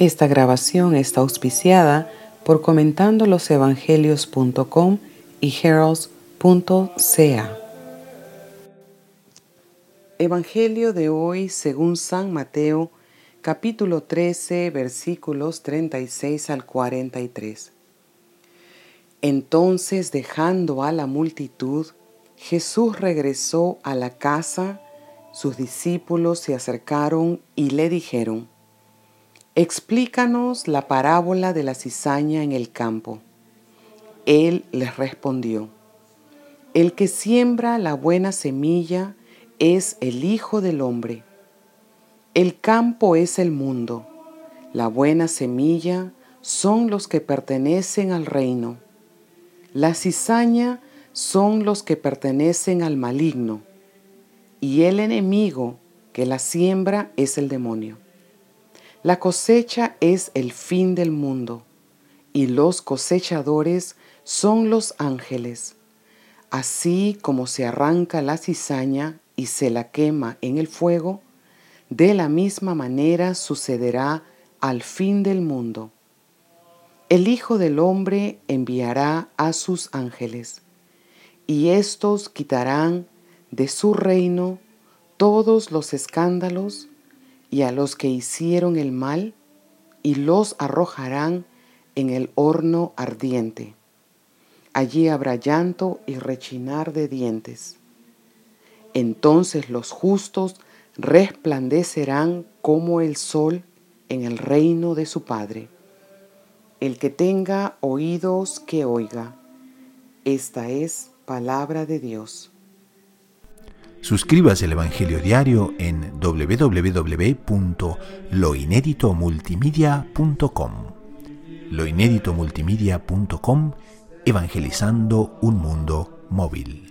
Esta grabación está auspiciada por comentandolosevangelios.com y heralds.ca. Evangelio de hoy según San Mateo, capítulo 13, versículos 36 al 43. Entonces, dejando a la multitud, Jesús regresó a la casa, sus discípulos se acercaron y le dijeron, Explícanos la parábola de la cizaña en el campo. Él les respondió, El que siembra la buena semilla es el Hijo del Hombre. El campo es el mundo. La buena semilla son los que pertenecen al reino. La cizaña son los que pertenecen al maligno. Y el enemigo que la siembra es el demonio. La cosecha es el fin del mundo y los cosechadores son los ángeles. Así como se arranca la cizaña y se la quema en el fuego, de la misma manera sucederá al fin del mundo. El Hijo del Hombre enviará a sus ángeles, y éstos quitarán de su reino todos los escándalos y a los que hicieron el mal, y los arrojarán en el horno ardiente. Allí habrá llanto y rechinar de dientes. Entonces los justos resplandecerán como el sol en el reino de su Padre. El que tenga oídos que oiga. Esta es palabra de Dios. Suscríbase al Evangelio Diario en www.loineditomultimedia.com. Loineditomultimedia.com Evangelizando un mundo móvil.